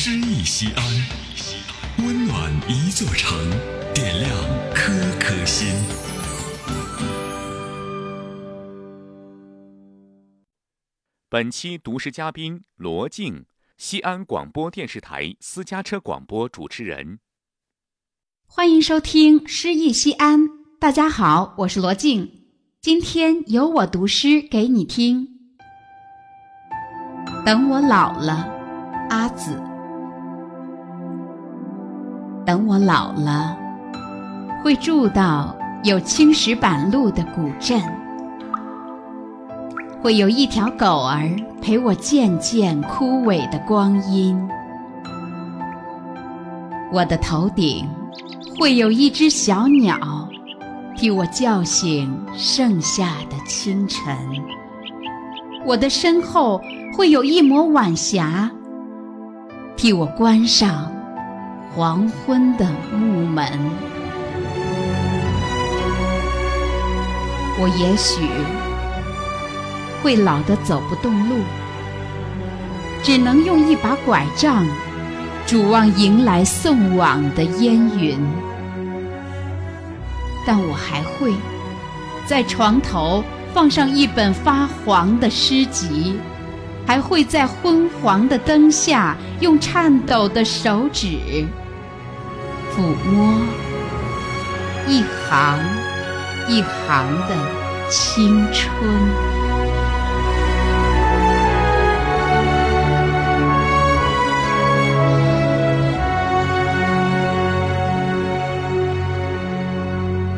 诗意西安，温暖一座城，点亮颗颗心。本期读诗嘉宾罗静，西安广播电视台私家车广播主持人。欢迎收听《诗意西安》，大家好，我是罗静，今天由我读诗给你听。等我老了，阿紫。等我老了，会住到有青石板路的古镇，会有一条狗儿陪我渐渐枯萎的光阴。我的头顶会有一只小鸟，替我叫醒剩下的清晨。我的身后会有一抹晚霞，替我关上。黄昏的木门，我也许会老得走不动路，只能用一把拐杖，主望迎来送往的烟云。但我还会在床头放上一本发黄的诗集，还会在昏黄的灯下用颤抖的手指。抚摸一行一行的青春。